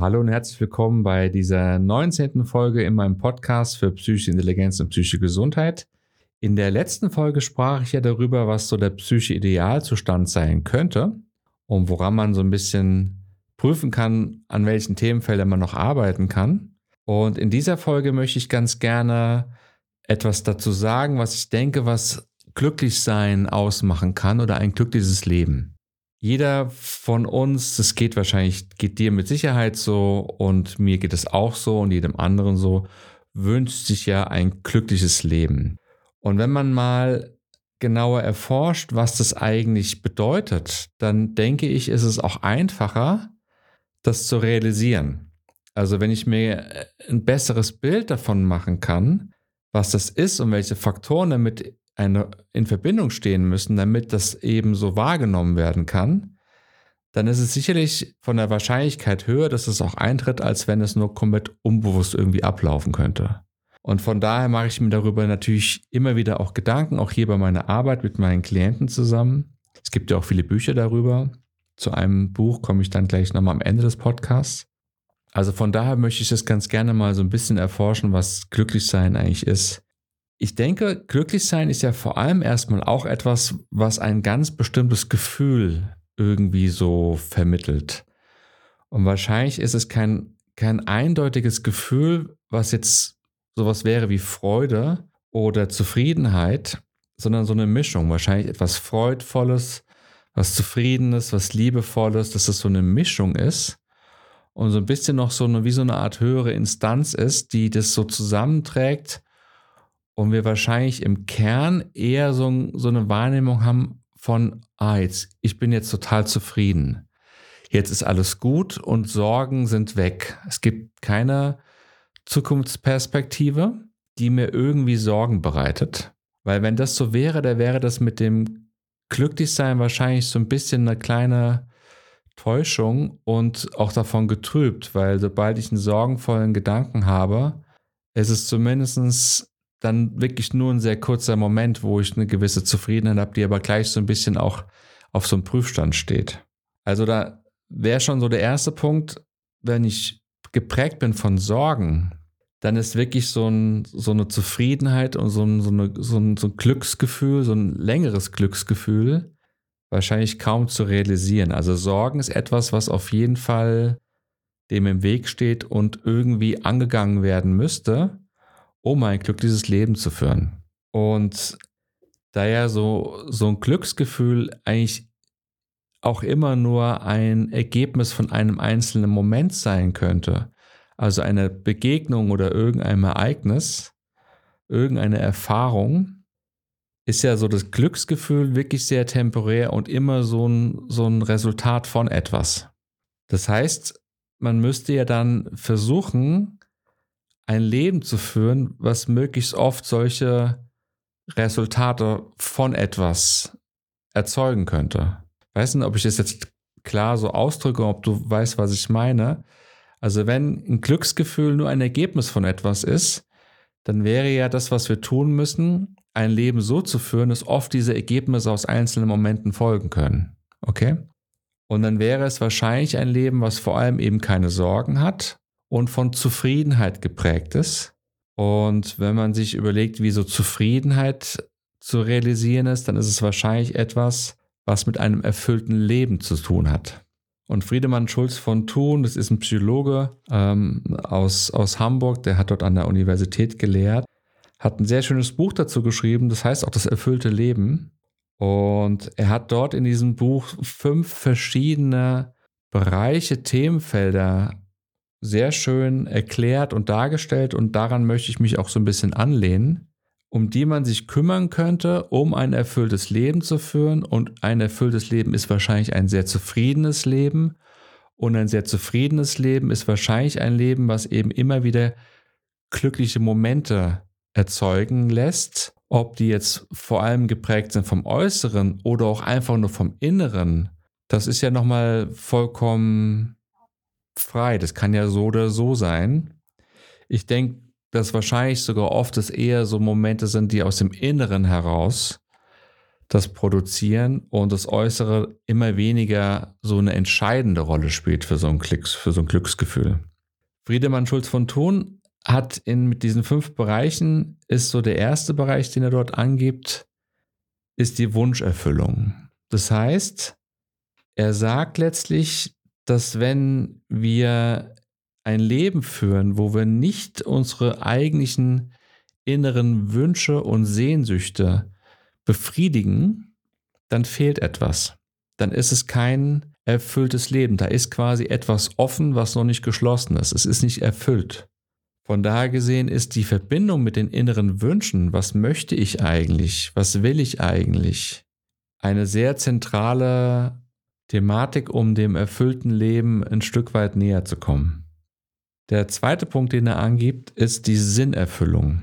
Hallo und herzlich willkommen bei dieser 19. Folge in meinem Podcast für psychische Intelligenz und psychische Gesundheit. In der letzten Folge sprach ich ja darüber, was so der psychische Idealzustand sein könnte und woran man so ein bisschen prüfen kann, an welchen Themenfeldern man noch arbeiten kann. Und in dieser Folge möchte ich ganz gerne etwas dazu sagen, was ich denke, was Glücklichsein ausmachen kann oder ein glückliches Leben. Jeder von uns, das geht wahrscheinlich, geht dir mit Sicherheit so und mir geht es auch so und jedem anderen so, wünscht sich ja ein glückliches Leben. Und wenn man mal genauer erforscht, was das eigentlich bedeutet, dann denke ich, ist es auch einfacher, das zu realisieren. Also wenn ich mir ein besseres Bild davon machen kann, was das ist und welche Faktoren damit eine, in Verbindung stehen müssen, damit das eben so wahrgenommen werden kann, dann ist es sicherlich von der Wahrscheinlichkeit höher, dass es auch eintritt, als wenn es nur komplett unbewusst irgendwie ablaufen könnte. Und von daher mache ich mir darüber natürlich immer wieder auch Gedanken, auch hier bei meiner Arbeit mit meinen Klienten zusammen. Es gibt ja auch viele Bücher darüber. Zu einem Buch komme ich dann gleich nochmal am Ende des Podcasts. Also von daher möchte ich das ganz gerne mal so ein bisschen erforschen, was Glücklichsein eigentlich ist. Ich denke, glücklich sein ist ja vor allem erstmal auch etwas, was ein ganz bestimmtes Gefühl irgendwie so vermittelt. Und wahrscheinlich ist es kein, kein eindeutiges Gefühl, was jetzt sowas wäre wie Freude oder Zufriedenheit, sondern so eine Mischung. Wahrscheinlich etwas Freudvolles, was Zufriedenes, was Liebevolles, dass es so eine Mischung ist und so ein bisschen noch so eine, wie so eine Art höhere Instanz ist, die das so zusammenträgt und wir wahrscheinlich im Kern eher so, so eine Wahrnehmung haben von, ah, jetzt, ich bin jetzt total zufrieden. Jetzt ist alles gut und Sorgen sind weg. Es gibt keine Zukunftsperspektive, die mir irgendwie Sorgen bereitet. Weil wenn das so wäre, dann wäre das mit dem Glücklichsein wahrscheinlich so ein bisschen eine kleine Täuschung und auch davon getrübt, weil sobald ich einen sorgenvollen Gedanken habe, ist es zumindest dann wirklich nur ein sehr kurzer Moment, wo ich eine gewisse Zufriedenheit habe, die aber gleich so ein bisschen auch auf so einem Prüfstand steht. Also da wäre schon so der erste Punkt, wenn ich geprägt bin von Sorgen, dann ist wirklich so, ein, so eine Zufriedenheit und so ein, so, eine, so, ein, so ein Glücksgefühl, so ein längeres Glücksgefühl wahrscheinlich kaum zu realisieren. Also Sorgen ist etwas, was auf jeden Fall dem im Weg steht und irgendwie angegangen werden müsste um ein glückliches Leben zu führen. Und da ja so, so ein Glücksgefühl eigentlich auch immer nur ein Ergebnis von einem einzelnen Moment sein könnte, also eine Begegnung oder irgendein Ereignis, irgendeine Erfahrung, ist ja so das Glücksgefühl wirklich sehr temporär und immer so ein, so ein Resultat von etwas. Das heißt, man müsste ja dann versuchen, ein Leben zu führen, was möglichst oft solche Resultate von etwas erzeugen könnte. Ich weiß nicht, ob ich das jetzt klar so ausdrücke, ob du weißt, was ich meine. Also wenn ein Glücksgefühl nur ein Ergebnis von etwas ist, dann wäre ja das, was wir tun müssen, ein Leben so zu führen, dass oft diese Ergebnisse aus einzelnen Momenten folgen können. Okay? Und dann wäre es wahrscheinlich ein Leben, was vor allem eben keine Sorgen hat und von Zufriedenheit geprägt ist. Und wenn man sich überlegt, wie so Zufriedenheit zu realisieren ist, dann ist es wahrscheinlich etwas, was mit einem erfüllten Leben zu tun hat. Und Friedemann Schulz von Thun, das ist ein Psychologe ähm, aus, aus Hamburg, der hat dort an der Universität gelehrt, hat ein sehr schönes Buch dazu geschrieben, das heißt auch das erfüllte Leben. Und er hat dort in diesem Buch fünf verschiedene Bereiche, Themenfelder sehr schön erklärt und dargestellt und daran möchte ich mich auch so ein bisschen anlehnen, um die man sich kümmern könnte, um ein erfülltes Leben zu führen. Und ein erfülltes Leben ist wahrscheinlich ein sehr zufriedenes Leben. Und ein sehr zufriedenes Leben ist wahrscheinlich ein Leben, was eben immer wieder glückliche Momente erzeugen lässt. Ob die jetzt vor allem geprägt sind vom Äußeren oder auch einfach nur vom Inneren, das ist ja nochmal vollkommen frei. Das kann ja so oder so sein. Ich denke, dass wahrscheinlich sogar oft es eher so Momente sind, die aus dem Inneren heraus das Produzieren und das Äußere immer weniger so eine entscheidende Rolle spielt für so ein, Klicks, für so ein Glücksgefühl. Friedemann Schulz von Thun hat in mit diesen fünf Bereichen, ist so der erste Bereich, den er dort angibt, ist die Wunscherfüllung. Das heißt, er sagt letztlich, dass wenn wir ein Leben führen, wo wir nicht unsere eigentlichen inneren Wünsche und Sehnsüchte befriedigen, dann fehlt etwas. Dann ist es kein erfülltes Leben. Da ist quasi etwas offen, was noch nicht geschlossen ist. Es ist nicht erfüllt. Von daher gesehen ist die Verbindung mit den inneren Wünschen, was möchte ich eigentlich, was will ich eigentlich, eine sehr zentrale Thematik, um dem erfüllten Leben ein Stück weit näher zu kommen. Der zweite Punkt, den er angibt, ist die Sinnerfüllung.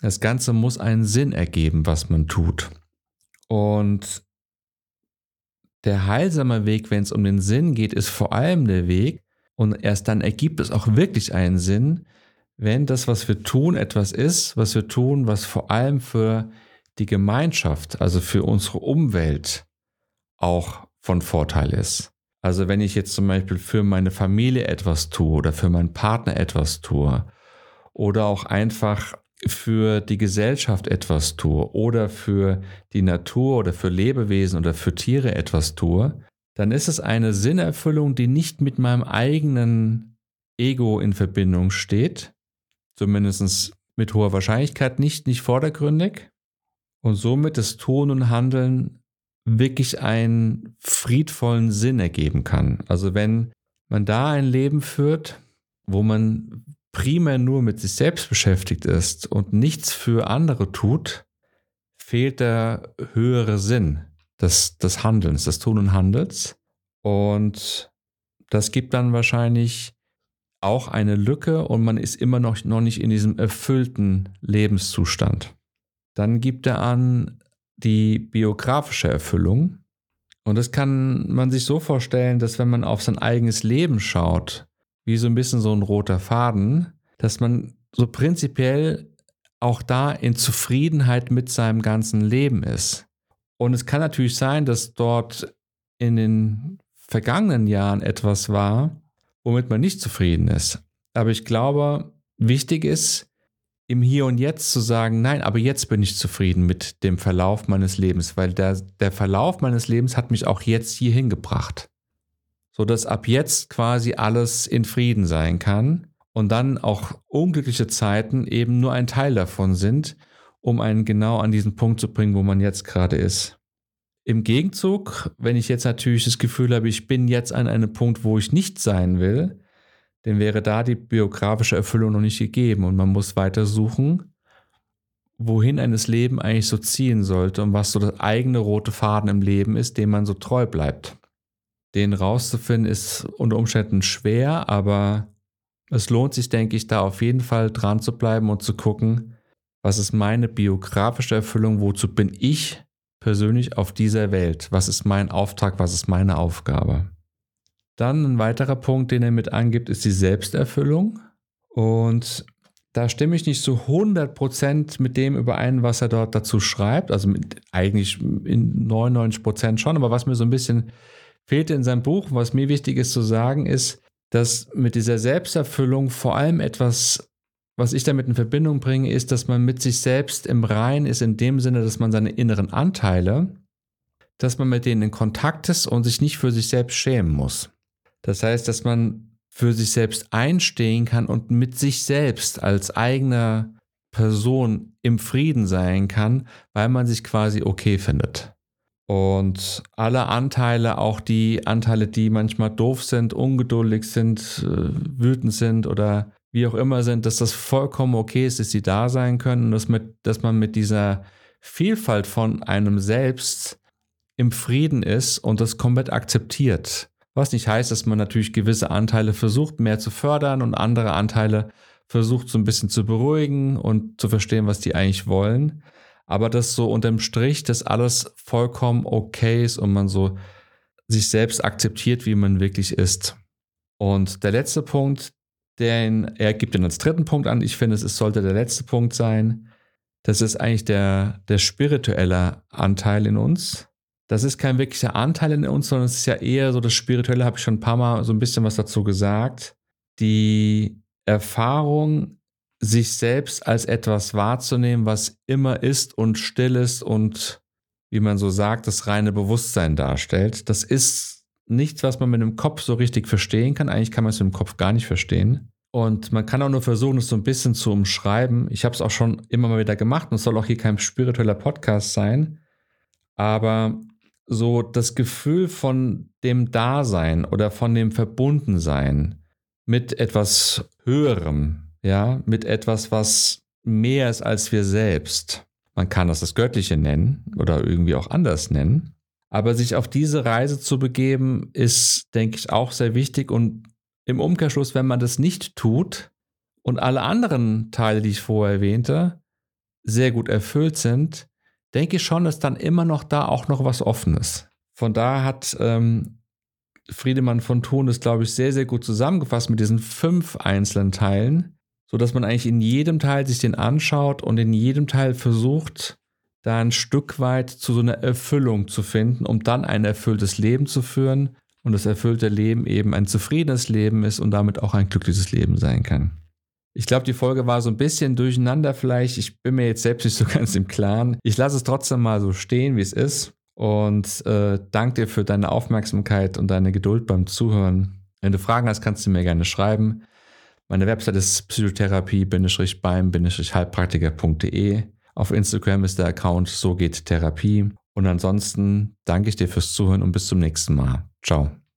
Das Ganze muss einen Sinn ergeben, was man tut. Und der heilsame Weg, wenn es um den Sinn geht, ist vor allem der Weg, und erst dann ergibt es auch wirklich einen Sinn, wenn das, was wir tun, etwas ist, was wir tun, was vor allem für die Gemeinschaft, also für unsere Umwelt auch von Vorteil ist. Also wenn ich jetzt zum Beispiel für meine Familie etwas tue oder für meinen Partner etwas tue oder auch einfach für die Gesellschaft etwas tue oder für die Natur oder für Lebewesen oder für Tiere etwas tue, dann ist es eine Sinnerfüllung, die nicht mit meinem eigenen Ego in Verbindung steht, zumindest mit hoher Wahrscheinlichkeit nicht, nicht vordergründig, und somit das Tun und Handeln wirklich einen friedvollen Sinn ergeben kann. Also wenn man da ein Leben führt, wo man primär nur mit sich selbst beschäftigt ist und nichts für andere tut, fehlt der höhere Sinn des, des Handelns, des Tun und Handels. Und das gibt dann wahrscheinlich auch eine Lücke und man ist immer noch, noch nicht in diesem erfüllten Lebenszustand. Dann gibt er an die biografische Erfüllung. Und das kann man sich so vorstellen, dass wenn man auf sein eigenes Leben schaut, wie so ein bisschen so ein roter Faden, dass man so prinzipiell auch da in Zufriedenheit mit seinem ganzen Leben ist. Und es kann natürlich sein, dass dort in den vergangenen Jahren etwas war, womit man nicht zufrieden ist. Aber ich glaube, wichtig ist, im Hier und Jetzt zu sagen, nein, aber jetzt bin ich zufrieden mit dem Verlauf meines Lebens, weil der, der Verlauf meines Lebens hat mich auch jetzt hierhin gebracht sodass ab jetzt quasi alles in Frieden sein kann und dann auch unglückliche Zeiten eben nur ein Teil davon sind, um einen genau an diesen Punkt zu bringen, wo man jetzt gerade ist. Im Gegenzug, wenn ich jetzt natürlich das Gefühl habe, ich bin jetzt an einem Punkt, wo ich nicht sein will, dann wäre da die biografische Erfüllung noch nicht gegeben und man muss weiter suchen, wohin eines Leben eigentlich so ziehen sollte und was so das eigene rote Faden im Leben ist, dem man so treu bleibt. Den rauszufinden ist unter Umständen schwer, aber es lohnt sich, denke ich, da auf jeden Fall dran zu bleiben und zu gucken, was ist meine biografische Erfüllung, wozu bin ich persönlich auf dieser Welt, was ist mein Auftrag, was ist meine Aufgabe. Dann ein weiterer Punkt, den er mit angibt, ist die Selbsterfüllung. Und da stimme ich nicht zu 100% mit dem überein, was er dort dazu schreibt. Also mit, eigentlich in 99% schon, aber was mir so ein bisschen fehlte in seinem Buch, was mir wichtig ist zu sagen, ist, dass mit dieser Selbsterfüllung vor allem etwas, was ich damit in Verbindung bringe, ist, dass man mit sich selbst im Rein ist, in dem Sinne, dass man seine inneren Anteile, dass man mit denen in Kontakt ist und sich nicht für sich selbst schämen muss. Das heißt, dass man für sich selbst einstehen kann und mit sich selbst als eigener Person im Frieden sein kann, weil man sich quasi okay findet. Und alle Anteile, auch die Anteile, die manchmal doof sind, ungeduldig sind, äh, wütend sind oder wie auch immer sind, dass das vollkommen okay ist, dass sie da sein können und dass, mit, dass man mit dieser Vielfalt von einem selbst im Frieden ist und das komplett akzeptiert. Was nicht heißt, dass man natürlich gewisse Anteile versucht mehr zu fördern und andere Anteile versucht so ein bisschen zu beruhigen und zu verstehen, was die eigentlich wollen aber dass so unterm Strich das alles vollkommen okay ist und man so sich selbst akzeptiert, wie man wirklich ist. Und der letzte Punkt, den er gibt ihn als dritten Punkt an, ich finde, es sollte der letzte Punkt sein, Das ist eigentlich der, der spirituelle Anteil in uns. Das ist kein wirklicher Anteil in uns, sondern es ist ja eher so das Spirituelle, habe ich schon ein paar Mal so ein bisschen was dazu gesagt. Die Erfahrung, sich selbst als etwas wahrzunehmen, was immer ist und still ist und, wie man so sagt, das reine Bewusstsein darstellt. Das ist nichts, was man mit dem Kopf so richtig verstehen kann. Eigentlich kann man es mit dem Kopf gar nicht verstehen. Und man kann auch nur versuchen, es so ein bisschen zu umschreiben. Ich habe es auch schon immer mal wieder gemacht und es soll auch hier kein spiritueller Podcast sein. Aber so das Gefühl von dem Dasein oder von dem Verbundensein mit etwas Höherem, ja, mit etwas, was mehr ist als wir selbst. Man kann das das Göttliche nennen oder irgendwie auch anders nennen. Aber sich auf diese Reise zu begeben, ist, denke ich, auch sehr wichtig. Und im Umkehrschluss, wenn man das nicht tut und alle anderen Teile, die ich vorher erwähnte, sehr gut erfüllt sind, denke ich schon, dass dann immer noch da auch noch was Offenes. Von da hat ähm, Friedemann von Thun es, glaube ich, sehr, sehr gut zusammengefasst mit diesen fünf einzelnen Teilen, sodass man eigentlich in jedem Teil sich den anschaut und in jedem Teil versucht, da ein Stück weit zu so einer Erfüllung zu finden, um dann ein erfülltes Leben zu führen und das erfüllte Leben eben ein zufriedenes Leben ist und damit auch ein glückliches Leben sein kann. Ich glaube, die Folge war so ein bisschen durcheinander vielleicht. Ich bin mir jetzt selbst nicht so ganz im Klaren. Ich lasse es trotzdem mal so stehen, wie es ist. Und äh, danke dir für deine Aufmerksamkeit und deine Geduld beim Zuhören. Wenn du Fragen hast, kannst du mir gerne schreiben. Meine Website ist psychotherapie-beim-heilpraktiker.de. Auf Instagram ist der Account So geht Therapie. Und ansonsten danke ich dir fürs Zuhören und bis zum nächsten Mal. Ciao.